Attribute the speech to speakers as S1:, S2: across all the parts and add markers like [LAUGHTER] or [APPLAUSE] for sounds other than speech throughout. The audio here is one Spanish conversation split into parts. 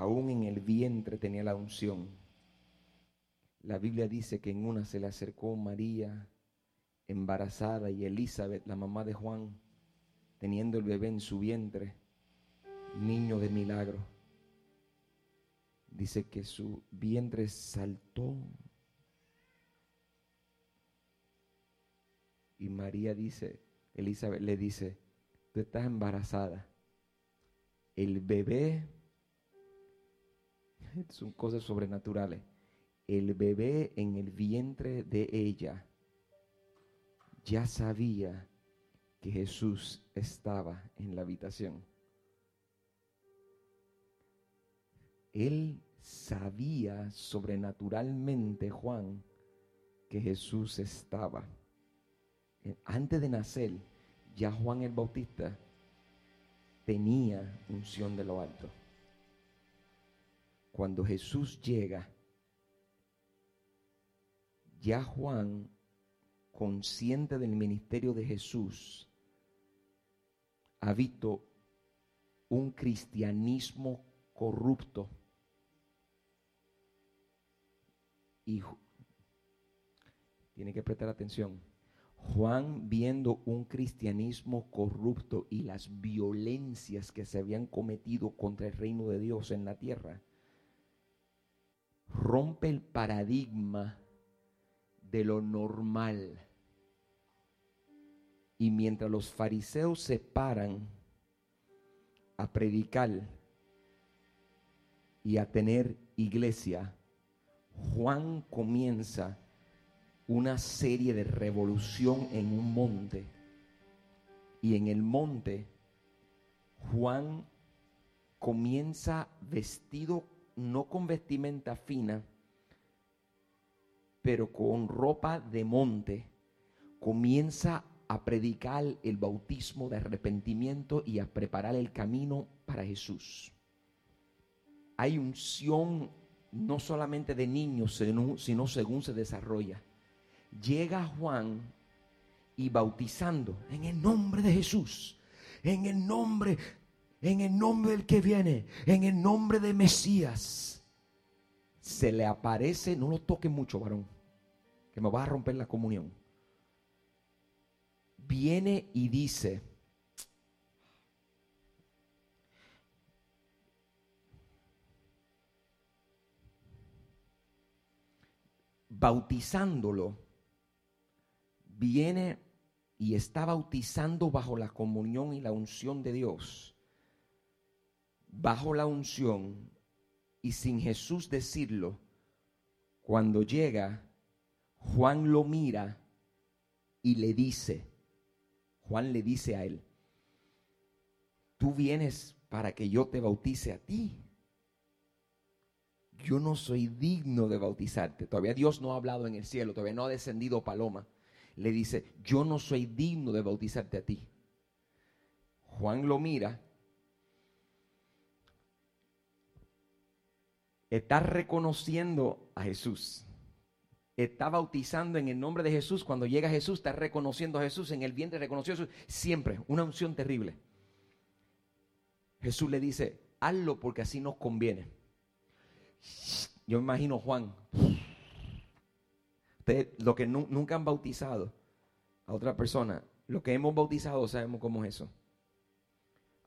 S1: aún en el vientre tenía la unción. La Biblia dice que en una se le acercó María embarazada y Elizabeth, la mamá de Juan, teniendo el bebé en su vientre, niño de milagro. Dice que su vientre saltó. Y María dice, Elizabeth le dice, tú estás embarazada. El bebé, [LAUGHS] son cosas sobrenaturales, el bebé en el vientre de ella ya sabía que Jesús estaba en la habitación. Él sabía sobrenaturalmente, Juan, que Jesús estaba. Antes de nacer, ya Juan el Bautista tenía unción de lo alto. Cuando Jesús llega, ya Juan, consciente del ministerio de Jesús, ha visto un cristianismo corrupto. Y tiene que prestar atención. Juan viendo un cristianismo corrupto y las violencias que se habían cometido contra el reino de Dios en la tierra, rompe el paradigma de lo normal. Y mientras los fariseos se paran a predicar y a tener iglesia, Juan comienza una serie de revolución en un monte. Y en el monte, Juan comienza vestido no con vestimenta fina, pero con ropa de monte, comienza a predicar el bautismo de arrepentimiento y a preparar el camino para Jesús. Hay unción no solamente de niños, sino, según se desarrolla llega Juan y bautizando en el nombre de Jesús, en el nombre, en el nombre del que viene, en el nombre de Mesías, se le aparece, no lo toque mucho, varón, que me va a romper la comunión. Viene y dice, bautizándolo viene y está bautizando bajo la comunión y la unción de Dios, bajo la unción y sin Jesús decirlo, cuando llega, Juan lo mira y le dice, Juan le dice a él, tú vienes para que yo te bautice a ti. Yo no soy digno de bautizarte. Todavía Dios no ha hablado en el cielo, todavía no ha descendido paloma le dice, yo no soy digno de bautizarte a ti. Juan lo mira, está reconociendo a Jesús. Está bautizando en el nombre de Jesús. Cuando llega Jesús, está reconociendo a Jesús. En el vientre reconoció a Jesús. Siempre, una unción terrible. Jesús le dice, hazlo porque así nos conviene. Yo imagino Juan lo que nunca han bautizado a otra persona, lo que hemos bautizado sabemos cómo es eso.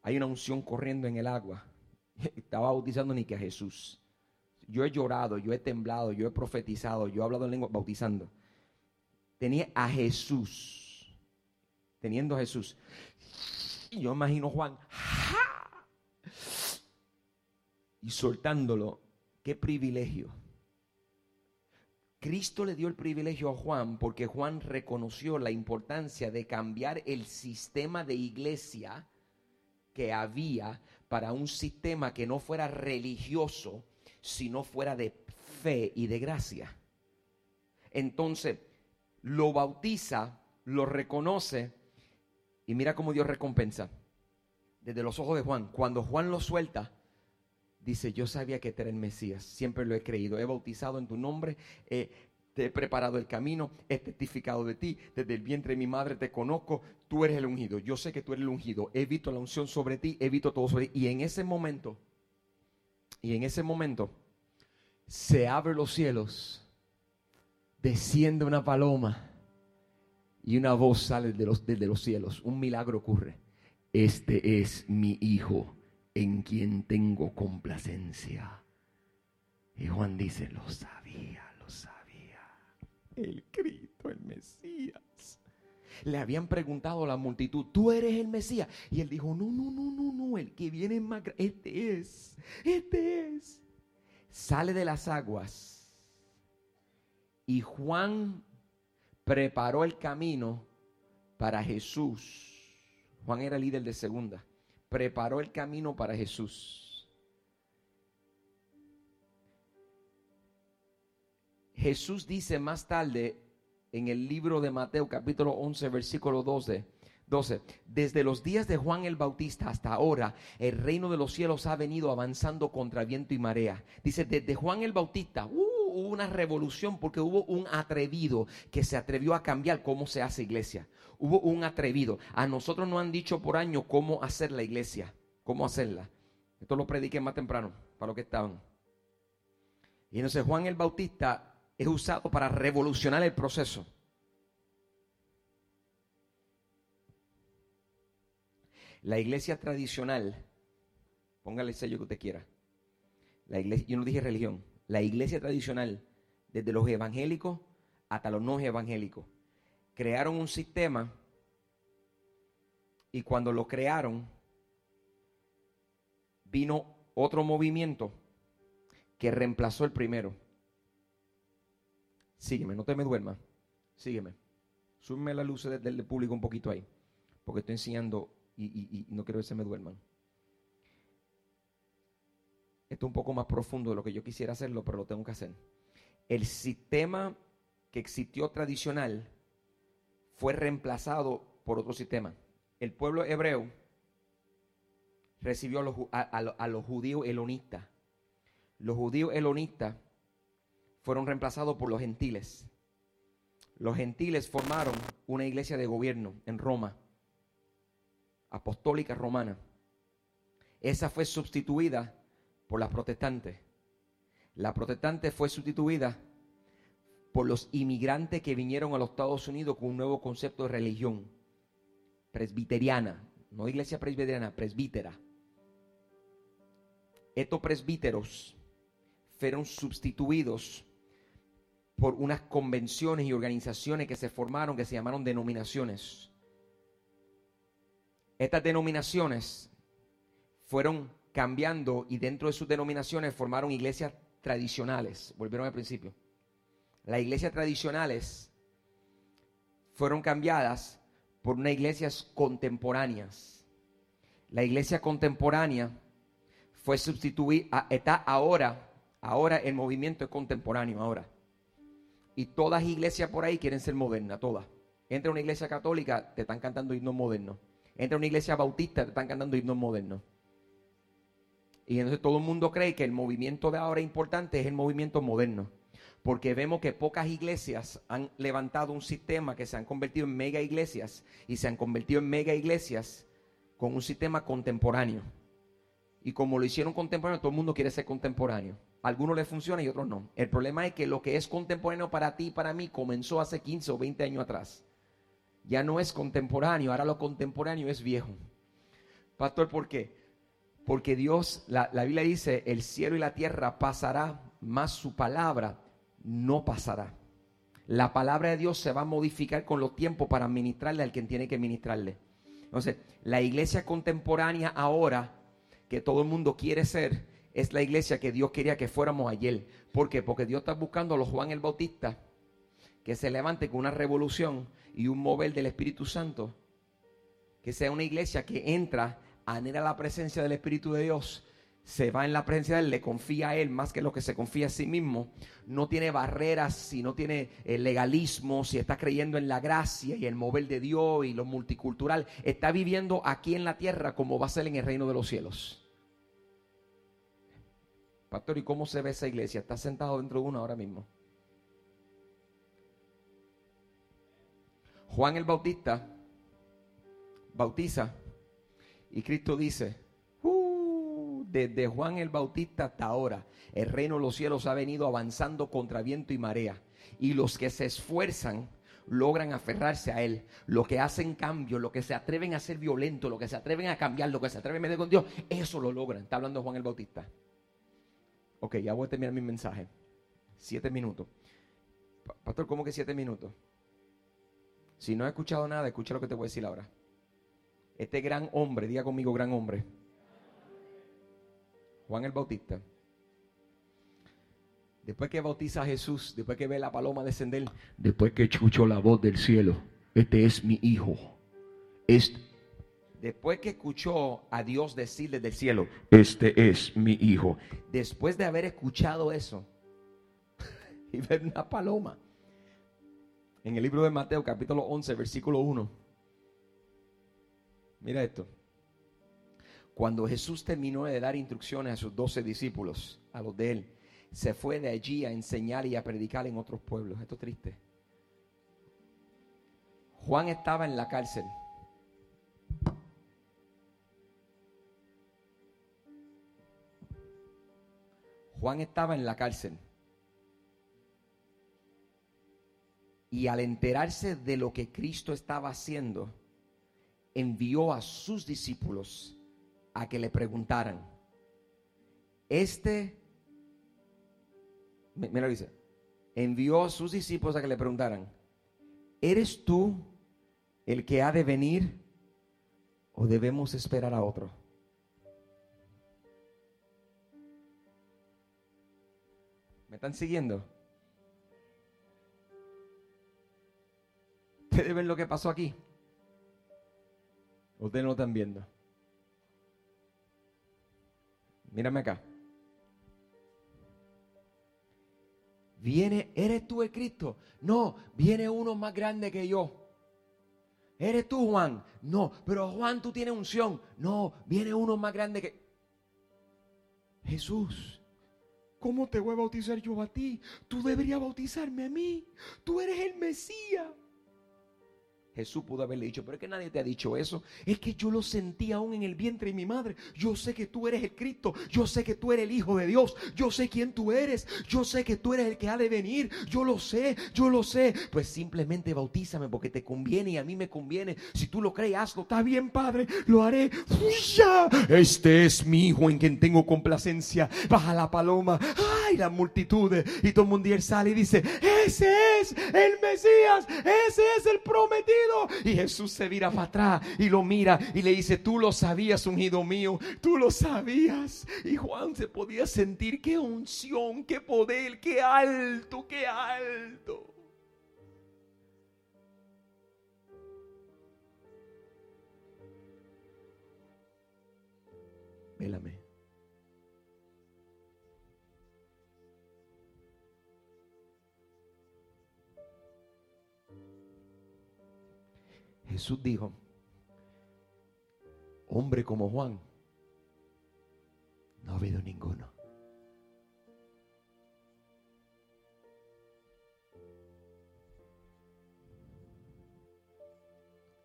S1: Hay una unción corriendo en el agua. [LAUGHS] Estaba bautizando ni que a Jesús. Yo he llorado, yo he temblado, yo he profetizado, yo he hablado en lengua bautizando. Tenía a Jesús. Teniendo a Jesús. Y yo imagino Juan. Y soltándolo. Qué privilegio Cristo le dio el privilegio a Juan porque Juan reconoció la importancia de cambiar el sistema de iglesia que había para un sistema que no fuera religioso, sino fuera de fe y de gracia. Entonces, lo bautiza, lo reconoce y mira cómo Dios recompensa. Desde los ojos de Juan, cuando Juan lo suelta, dice, yo sabía que era el Mesías, siempre lo he creído, he bautizado en tu nombre, te he preparado el camino, he testificado de ti, desde el vientre de mi madre te conozco, tú eres el ungido, yo sé que tú eres el ungido, he visto la unción sobre ti, he visto todo sobre ti, y en ese momento, Y en ese momento se abren los cielos, desciende una paloma y una voz sale de los, desde los cielos. Un milagro ocurre. Este es mi hijo en quien tengo complacencia. Y Juan dice, lo sabía, lo sabía. El Cristo, el Mesías. Le habían preguntado a la multitud, ¿tú eres el Mesías? Y él dijo, no, no, no, no, no, el que viene más este es, este es. Sale de las aguas y Juan preparó el camino para Jesús. Juan era líder de segunda. Preparó el camino para Jesús. Jesús dice más tarde en el libro de Mateo capítulo 11 versículo 12. 12. Desde los días de Juan el Bautista hasta ahora, el reino de los cielos ha venido avanzando contra viento y marea. Dice, desde Juan el Bautista, uh, hubo una revolución porque hubo un atrevido que se atrevió a cambiar cómo se hace iglesia. Hubo un atrevido. A nosotros nos han dicho por años cómo hacer la iglesia, cómo hacerla. Esto lo prediqué más temprano, para los que estaban. Y entonces Juan el Bautista es usado para revolucionar el proceso. La iglesia tradicional, póngale el sello que usted quiera. La iglesia, yo no dije religión, la iglesia tradicional, desde los evangélicos hasta los no evangélicos, crearon un sistema y cuando lo crearon, vino otro movimiento que reemplazó el primero. Sígueme, no te me duermas. Sígueme. Súbeme la luz del, público un poquito ahí, porque estoy enseñando y, no quiero que se me duerman. Esto es un poco más profundo de lo que yo quisiera hacerlo, pero lo tengo que hacer. El sistema que existió tradicional fue reemplazado por otro sistema. El pueblo hebreo recibió a los, judíos elonistas. Los judíos elonistas fueron reemplazados por los gentiles. Los gentiles formaron una iglesia de gobierno en Roma, apostólica romana. Esa fue sustituida por las protestantes. La protestante fue sustituida por los inmigrantes que vinieron a los Estados Unidos con un nuevo concepto de religión presbiteriana, no iglesia presbiteriana, presbítera. Estos presbíteros fueron sustituidos por unas convenciones y organizaciones que se formaron que se llamaron denominaciones. Estas denominaciones fueron cambiando y dentro de sus denominaciones formaron iglesias tradicionales. Volvieron al principio. Las iglesias tradicionales fueron cambiadas por unas iglesias contemporáneas. La iglesia contemporánea fue sustituida, está ahora, ahora el movimiento es contemporáneo, ahora. Y todas iglesias por ahí quieren ser modernas, todas. Entra una iglesia católica, te están cantando himnos modernos. Entra una iglesia bautista, te están cantando himnos modernos. Y entonces todo el mundo cree que el movimiento de ahora importante es el movimiento moderno. Porque vemos que pocas iglesias han levantado un sistema que se han convertido en mega iglesias y se han convertido en mega iglesias con un sistema contemporáneo. Y como lo hicieron contemporáneo, todo el mundo quiere ser contemporáneo. Algunos les funciona y otros no. El problema es que lo que es contemporáneo para ti y para mí comenzó hace 15 o 20 años atrás. Ya no es contemporáneo, ahora lo contemporáneo es viejo. Pastor, ¿por qué? Porque Dios, la, Biblia dice, el cielo y la tierra pasará, más su palabra no pasará. La palabra de Dios se va a modificar con los tiempos para ministrarle al quien tiene que ministrarle. Entonces, la iglesia contemporánea ahora, que todo el mundo quiere ser, es la iglesia que Dios quería que fuéramos ayer. ¿Por qué? Porque Dios está buscando a los Juan el Bautista que se levante con una revolución y un mover del Espíritu Santo. Que sea una iglesia que entra anhela la presencia del Espíritu de Dios, se va en la presencia de Él, le confía a Él más que lo que se confía a sí mismo, no tiene barreras, si no tiene eh, legalismo, si está creyendo en la gracia y el mover de Dios y lo multicultural, está viviendo aquí en la tierra como va a ser en el reino de los cielos. Pastor, ¿y cómo se ve esa iglesia? Está sentado dentro de una ahora mismo. Juan el Bautista bautiza y Cristo dice, uh, desde Juan el Bautista hasta ahora, el reino de los cielos ha venido avanzando contra viento y marea. Y los que se esfuerzan logran aferrarse a Él. Los que hacen cambio, los que se atreven a ser violentos, los que se atreven a cambiar, los que se atreven a meter con Dios, eso lo logran. Está hablando Juan el Bautista. Ok, ya voy a terminar mi mensaje. Siete minutos. Pastor, ¿cómo que siete minutos? Si no he escuchado nada, escucha lo que te voy a decir ahora. Este gran hombre, diga conmigo gran hombre. Juan el Bautista. Después que bautiza a Jesús, después que ve la paloma descender, después que escuchó la voz del cielo, este es mi hijo. Este, después que escuchó a Dios decir desde el cielo, este es mi hijo. Después de haber escuchado eso [LAUGHS] y ver una paloma, en el libro de Mateo capítulo 11, versículo 1. Mira esto. Cuando Jesús terminó de dar instrucciones a sus doce discípulos, a los de él, se fue de allí a enseñar y a predicar en otros pueblos. Esto es triste. Juan estaba en la cárcel. Juan estaba en la cárcel. Y al enterarse de lo que Cristo estaba haciendo, envió a sus discípulos a que le preguntaran, este, mira dice, envió a sus discípulos a que le preguntaran, ¿eres tú el que ha de venir o debemos esperar a otro? Están siguiendo? [LAUGHS] ¿Ustedes ven lo que pasó aquí? Ustedes no lo están viendo. Mírame acá. Viene, ¿eres tú el Cristo? No, viene uno más grande que yo. ¿Eres tú, Juan? No, pero Juan, tú tienes unción. No, viene uno más grande que... Jesús, ¿cómo te voy a bautizar yo a ti? Tú deberías bautizarme a mí. Tú eres el Mesías. Jesús pudo haberle dicho, pero es que nadie te ha dicho eso. Es que yo lo sentí aún en el vientre de mi madre. Yo sé que tú eres el Cristo. Yo sé que tú eres el Hijo de Dios. Yo sé quién tú eres. Yo sé que tú eres el que ha de venir. Yo lo sé, yo lo sé. Pues simplemente bautízame porque te conviene y a mí me conviene. Si tú lo crees, hazlo. Está bien, Padre. Lo haré. Este es mi Hijo en quien tengo complacencia. Baja la paloma. Ay, las multitudes. Y todo el mundo sale y dice, ese es el Mesías. Ese es el prometido. Y Jesús se vira para atrás y lo mira y le dice, tú lo sabías, ungido mío, tú lo sabías. Y Juan se podía sentir qué unción, qué poder, qué alto, qué alto. Vélame. Jesús dijo, hombre como Juan, no ha habido ninguno.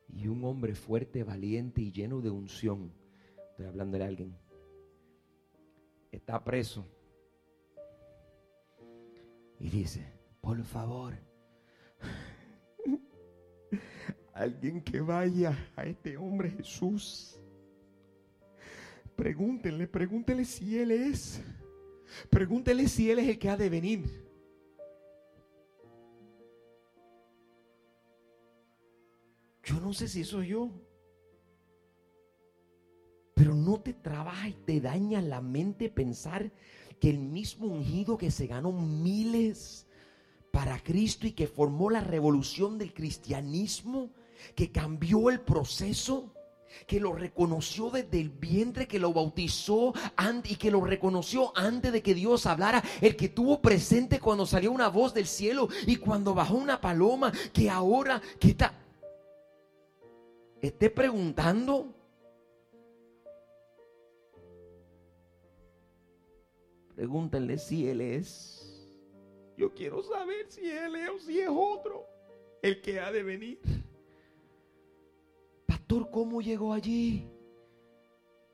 S1: Y un hombre fuerte, valiente y lleno de unción, estoy hablando de alguien, está preso. Y dice, por favor, Alguien que vaya a este hombre Jesús. Pregúntenle, pregúntenle si Él es. Pregúntenle si Él es el que ha de venir. Yo no sé si soy yo. Pero no te trabaja y te daña la mente pensar que el mismo ungido que se ganó miles para Cristo y que formó la revolución del cristianismo que cambió el proceso, que lo reconoció desde el vientre, que lo bautizó y que lo reconoció antes de que Dios hablara, el que tuvo presente cuando salió una voz del cielo y cuando bajó una paloma, que ahora que está, esté preguntando. Pregúntenle si Él es. Yo quiero saber si Él es o si es otro el que ha de venir. ¿Cómo llegó allí?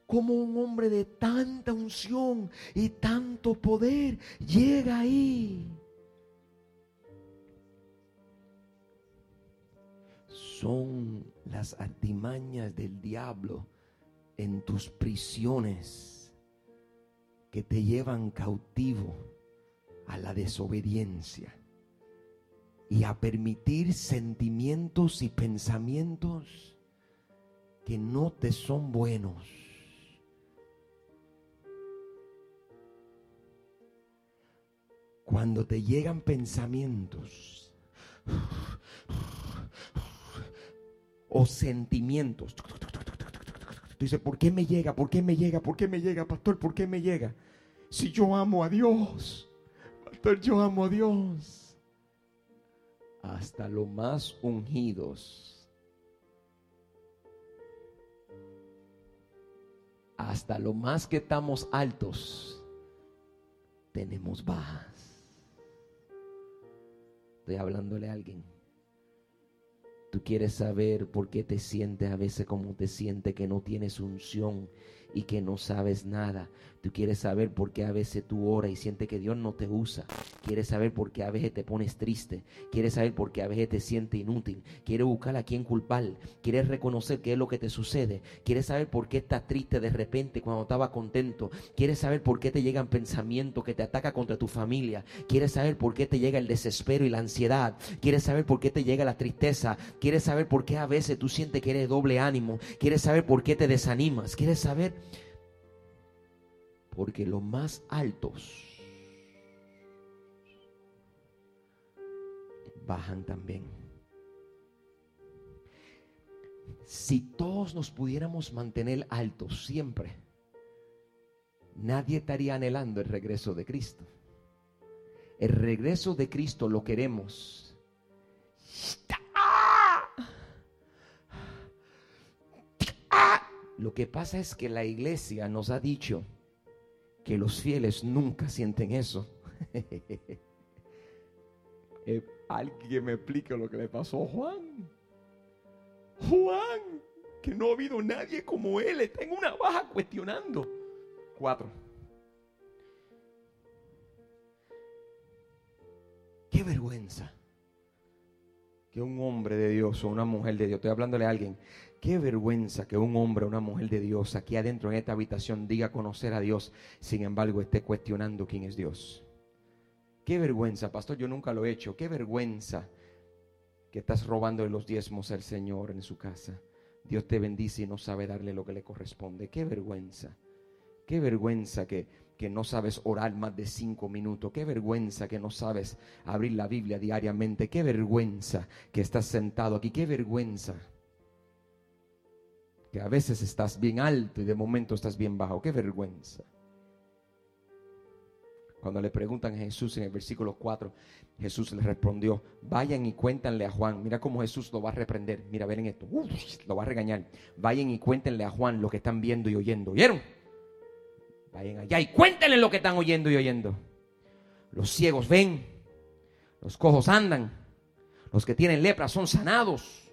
S1: como un hombre de tanta unción y tanto poder llega ahí. Son las artimañas del diablo en tus prisiones que te llevan cautivo a la desobediencia y a permitir sentimientos y pensamientos que no te son buenos. Cuando te llegan pensamientos o sentimientos, tú dices, ¿por qué me llega? ¿Por qué me llega? ¿Por qué me llega, pastor? ¿Por qué me llega? Si yo amo a Dios, pastor, yo amo a Dios. Hasta los más ungidos, hasta lo más que estamos altos, tenemos bajas. Estoy hablándole a alguien. Tú quieres saber por qué te sientes a veces como te sientes, que no tienes unción y que no sabes nada. Tú quieres saber por qué a veces tú oras y sientes que Dios no te usa. Quieres saber por qué a veces te pones triste. Quieres saber por qué a veces te sientes inútil. Quieres buscar a quién culpar. Quieres reconocer qué es lo que te sucede. Quieres saber por qué estás triste de repente cuando estaba contento. Quieres saber por qué te llegan pensamientos que te atacan contra tu familia. Quieres saber por qué te llega el desespero y la ansiedad. Quieres saber por qué te llega la tristeza. Quieres saber por qué a veces tú sientes que eres doble ánimo. Quieres saber por qué te desanimas. Quieres saber porque los más altos bajan también. Si todos nos pudiéramos mantener altos siempre, nadie estaría anhelando el regreso de Cristo. El regreso de Cristo lo queremos. Lo que pasa es que la iglesia nos ha dicho, que los fieles nunca sienten eso. [LAUGHS] Eh, alguien me explique lo que le pasó a Juan. Juan, que no ha habido nadie como él, está en una baja cuestionando. Cuatro. Qué vergüenza que un hombre de Dios o una mujer de Dios, estoy hablándole a alguien, Qué vergüenza que un hombre o una mujer de Dios aquí adentro en esta habitación diga conocer a Dios, sin embargo esté cuestionando quién es Dios. Qué vergüenza, pastor, yo nunca lo he hecho. Qué vergüenza que estás robando los diezmos al Señor en su casa. Dios te bendice y no sabe darle lo que le corresponde. Qué vergüenza. Qué vergüenza que, que no sabes orar más de cinco minutos. Qué vergüenza que no sabes abrir la Biblia diariamente. Qué vergüenza que estás sentado aquí. Qué vergüenza que a veces estás bien alto y de momento estás bien bajo. Qué vergüenza. Cuando le preguntan a Jesús en el versículo 4, Jesús le respondió, vayan y cuéntanle a Juan. Mira cómo Jesús lo va a reprender. Mira, ven esto. lo va a regañar. Vayan y cuéntenle a Juan lo que están viendo y oyendo. ¿Vieron? Vayan allá y cuéntenle lo que están oyendo y oyendo. Los ciegos ven, los cojos andan, los que tienen lepra son sanados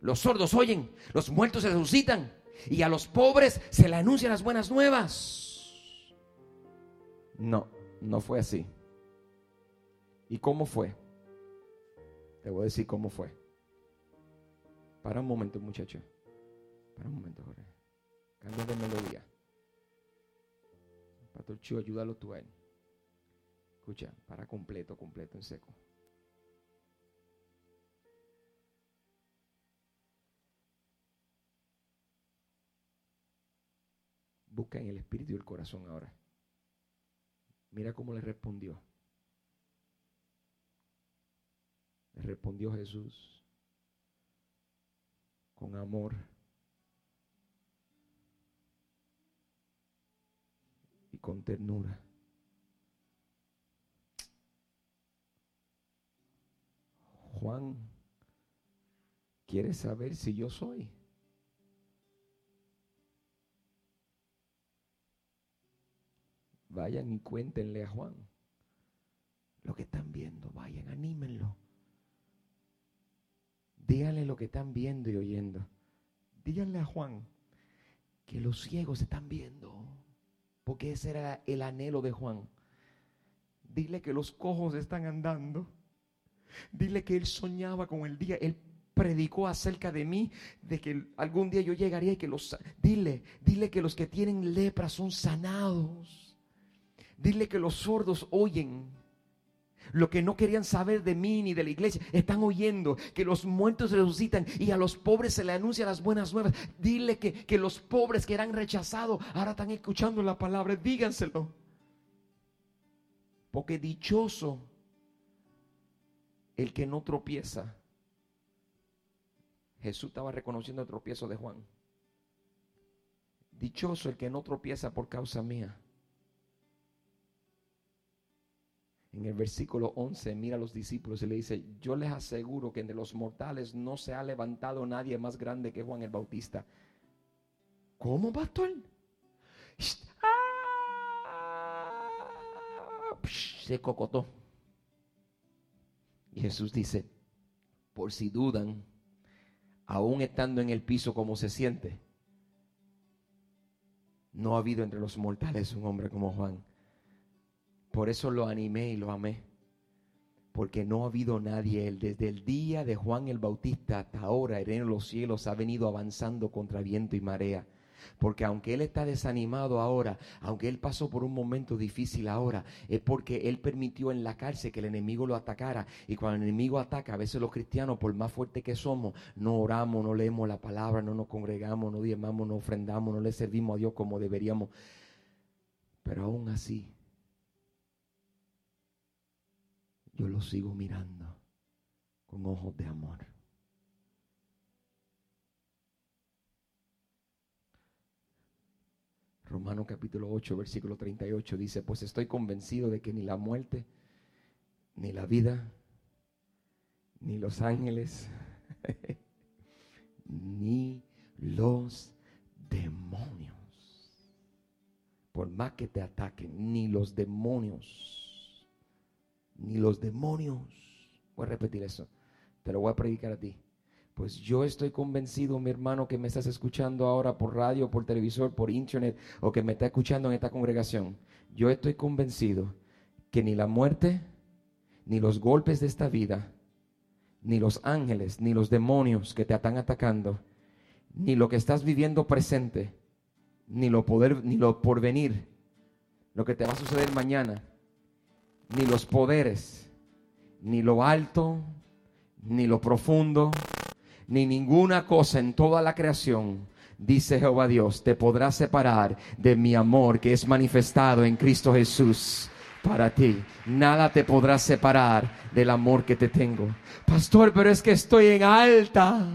S1: los sordos oyen, los muertos se resucitan y a los pobres se le anuncian las buenas nuevas. No, no fue así. ¿Y cómo fue? Te voy a decir cómo fue. Para un momento, muchacho. Para un momento, Jorge. Cambia de melodía. Pastor Chivo, ayúdalo tú a él. Escucha, para completo, completo, en seco. Busca en el espíritu y el corazón ahora. Mira cómo le respondió. Le respondió Jesús con amor. Y con ternura. Juan, ¿quieres saber si yo soy? Vayan y cuéntenle a Juan lo que están viendo. Vayan, anímenlo. Díganle lo que están viendo y oyendo. Díganle a Juan que los ciegos están viendo. Porque ese era el anhelo de Juan. Dile que los cojos están andando. Dile que él soñaba con el día. Él predicó acerca de mí, de que algún día yo llegaría y que los... Dile, dile que los que tienen lepra son sanados. Dile que los sordos oyen. Lo que no querían saber de mí ni de la iglesia, están oyendo que los muertos resucitan y a los pobres se le anuncia las buenas nuevas. Dile que, que los pobres que eran rechazados ahora están escuchando la palabra. Díganselo. Porque dichoso el que no tropieza. Jesús estaba reconociendo el tropiezo de Juan. Dichoso el que no tropieza por causa mía. En el versículo 11 mira a los discípulos y le dice, yo les aseguro que entre los mortales no se ha levantado nadie más grande que Juan el Bautista. ¿Cómo, pastor? Se cocotó. Y Jesús dice, por si dudan, aún estando en el piso como se siente, no ha habido entre los mortales un hombre como Juan. Por eso lo animé y lo amé. Porque no ha habido nadie. Él, desde el día de Juan el Bautista hasta ahora, en los cielos ha venido avanzando contra viento y marea. Porque aunque él está desanimado ahora, aunque él pasó por un momento difícil ahora, es porque él permitió en la cárcel que el enemigo lo atacara. Y cuando el enemigo ataca, a veces los cristianos, por más fuertes que somos, no oramos, no leemos la palabra, no nos congregamos, no diezmamos, no ofrendamos, no le servimos a Dios como deberíamos. Pero aún así, yo lo sigo mirando con ojos de amor. Romano capítulo 8, versículo 38 dice, pues estoy convencido de que ni la muerte, ni la vida, ni los ángeles, [LAUGHS] ni los demonios, por más que te ataquen, ni los demonios ni los demonios. Voy a repetir eso. Te lo voy a predicar a ti. Pues yo estoy convencido, mi hermano, que me estás escuchando ahora por radio, por televisor, por internet, o que me está escuchando en esta congregación. Yo estoy convencido que ni la muerte, ni los golpes de esta vida, ni los ángeles, ni los demonios que te están atacando, ni lo que estás viviendo presente, ni lo poder, ni lo porvenir, lo que te va a suceder mañana, ni los poderes, ni lo alto, ni lo profundo, ni ninguna cosa en toda la creación, dice Jehová Dios, te podrá separar de mi amor que es manifestado en Cristo Jesús para ti. Nada te podrá separar del amor que te tengo. Pastor, pero es que estoy en alta.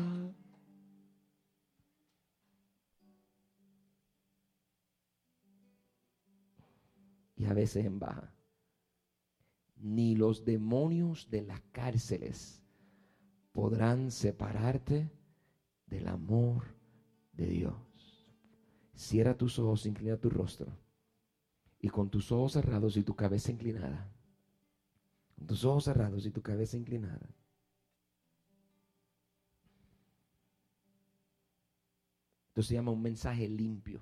S1: Y a veces en baja ni los demonios de las cárceles podrán separarte del amor de Dios. Cierra tus ojos, inclina tu rostro. Y con tus ojos cerrados y tu cabeza inclinada. Con tus ojos cerrados y tu cabeza inclinada. Esto se llama un mensaje limpio.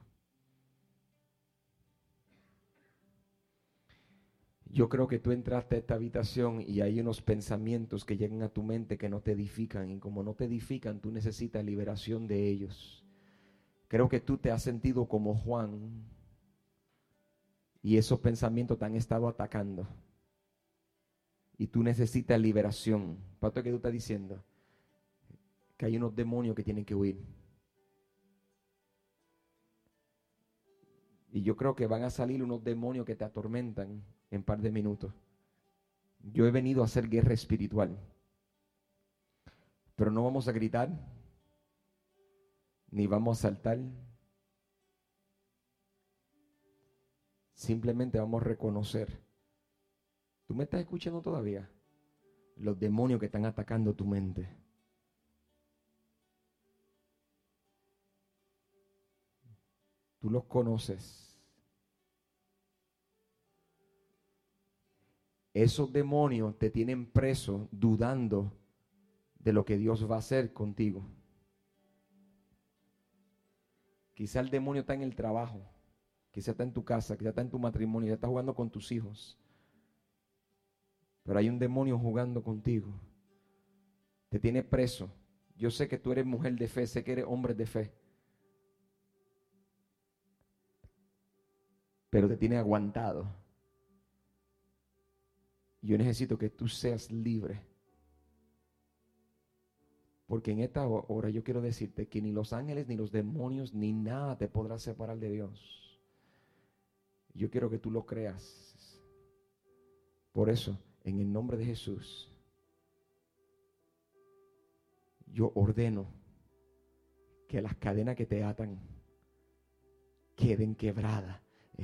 S1: Yo creo que tú entraste a esta habitación y hay unos pensamientos que llegan a tu mente que no te edifican y como no te edifican, tú necesitas liberación de ellos. Creo que tú te has sentido como Juan y esos pensamientos te han estado atacando. Y tú necesitas liberación. ¿Para que tú estás diciendo? Que hay unos demonios que tienen que huir. Y yo creo que van a salir unos demonios que te atormentan en par de minutos. Yo he venido a hacer guerra espiritual. Pero no vamos a gritar, ni vamos a saltar. Simplemente vamos a reconocer. ¿Tú me estás escuchando todavía? Los demonios que están atacando tu mente. Tú los conoces. esos demonios te tienen preso dudando de lo que Dios va a hacer contigo. Quizá el demonio está en el trabajo, quizá está en tu casa, quizá está en tu matrimonio, ya está jugando con tus hijos. Pero hay un demonio jugando contigo. Te tiene preso. Yo sé que tú eres mujer de fe, sé que eres hombre de fe. Pero te tiene aguantado. Yo necesito que tú seas libre. Porque en esta hora yo quiero decirte que ni los ángeles, ni los demonios, ni nada te podrá separar de Dios. Yo quiero que tú lo creas. Por eso, en el nombre de Jesús, yo ordeno que las cadenas que te atan queden quebradas